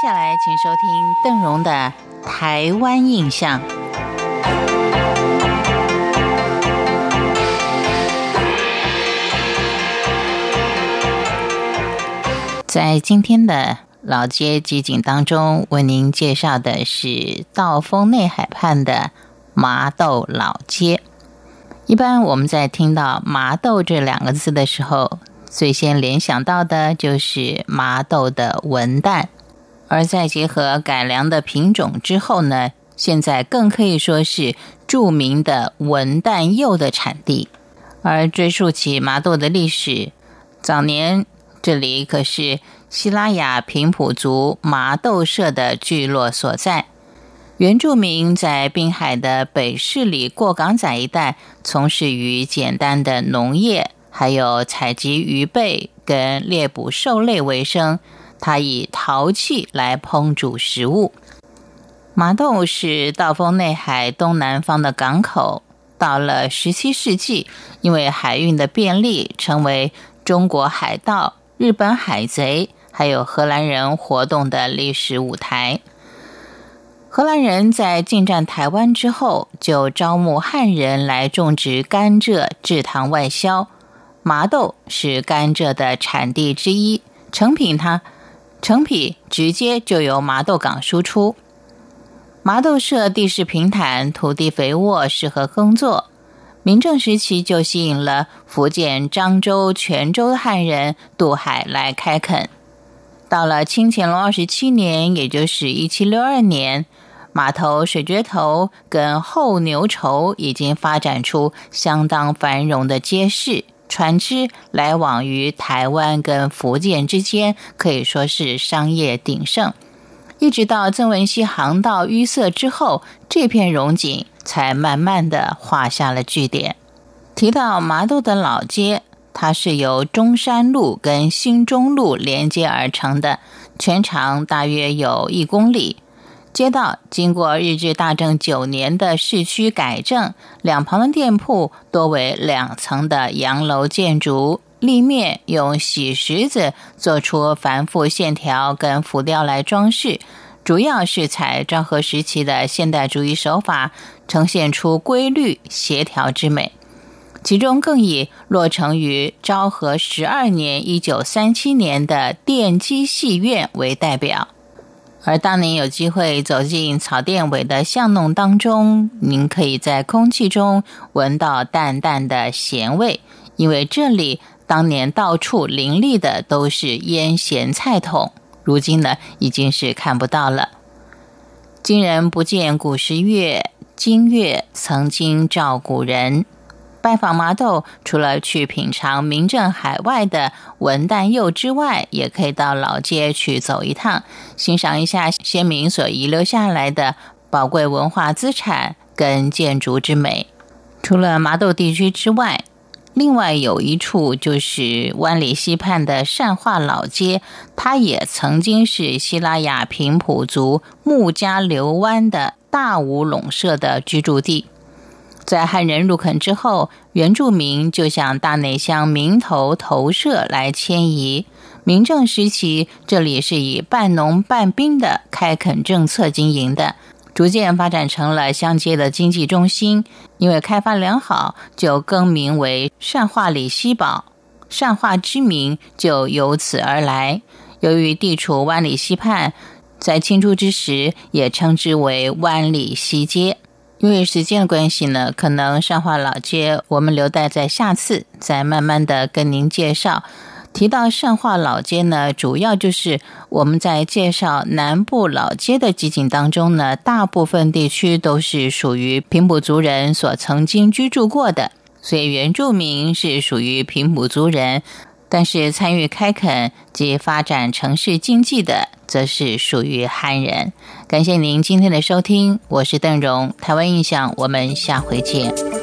下来，请收听邓荣的《台湾印象》。在今天的老街集锦当中，为您介绍的是道丰内海畔的麻豆老街。一般我们在听到“麻豆”这两个字的时候，最先联想到的就是麻豆的文旦，而在结合改良的品种之后呢，现在更可以说是著名的文旦柚的产地。而追溯起麻豆的历史，早年这里可是西拉雅平埔族麻豆社的聚落所在。原住民在滨海的北势里过港仔一带，从事于简单的农业，还有采集鱼贝跟猎捕兽类为生。他以陶器来烹煮食物。麻豆是道丰内海东南方的港口，到了十七世纪，因为海运的便利，成为中国海盗、日本海贼还有荷兰人活动的历史舞台。荷兰人在进占台湾之后，就招募汉人来种植甘蔗制糖外销。麻豆是甘蔗的产地之一，成品它成品直接就由麻豆港输出。麻豆社地势平坦，土地肥沃，适合耕作。明正时期就吸引了福建漳州、泉州的汉人渡海来开垦。到了清乾隆二十七年，也就是一七六二年。码头、水橛头跟后牛稠已经发展出相当繁荣的街市，船只来往于台湾跟福建之间，可以说是商业鼎盛。一直到曾文溪航道淤塞之后，这片荣景才慢慢的画下了句点。提到麻豆的老街，它是由中山路跟新中路连接而成的，全长大约有一公里。街道经过日治大正九年的市区改正，两旁的店铺多为两层的洋楼建筑，立面用洗石子做出繁复线条跟浮雕来装饰，主要是采昭和时期的现代主义手法，呈现出规律协调之美。其中更以落成于昭和十二年（一九三七年）的电机戏院为代表。而当您有机会走进草甸尾的巷弄当中，您可以在空气中闻到淡淡的咸味，因为这里当年到处林立的都是腌咸菜桶，如今呢已经是看不到了。今人不见古时月，今月曾经照古人。拜访麻豆，除了去品尝名震海外的文旦柚之外，也可以到老街去走一趟，欣赏一下先民所遗留下来的宝贵文化资产跟建筑之美。除了麻豆地区之外，另外有一处就是湾里溪畔的善化老街，它也曾经是西拉雅平埔族穆家流湾的大武垄社的居住地。在汉人入垦之后，原住民就向大内乡民头投射来迁移。明正时期，这里是以半农半兵的开垦政策经营的，逐渐发展成了乡街的经济中心。因为开发良好，就更名为善化里西堡，善化之名就由此而来。由于地处湾里西畔，在清初之时也称之为湾里西街。因为时间的关系呢，可能上化老街我们留待在下次再慢慢的跟您介绍。提到上化老街呢，主要就是我们在介绍南部老街的集锦当中呢，大部分地区都是属于平埔族人所曾经居住过的，所以原住民是属于平埔族人。但是参与开垦及发展城市经济的，则是属于汉人。感谢您今天的收听，我是邓荣，台湾印象，我们下回见。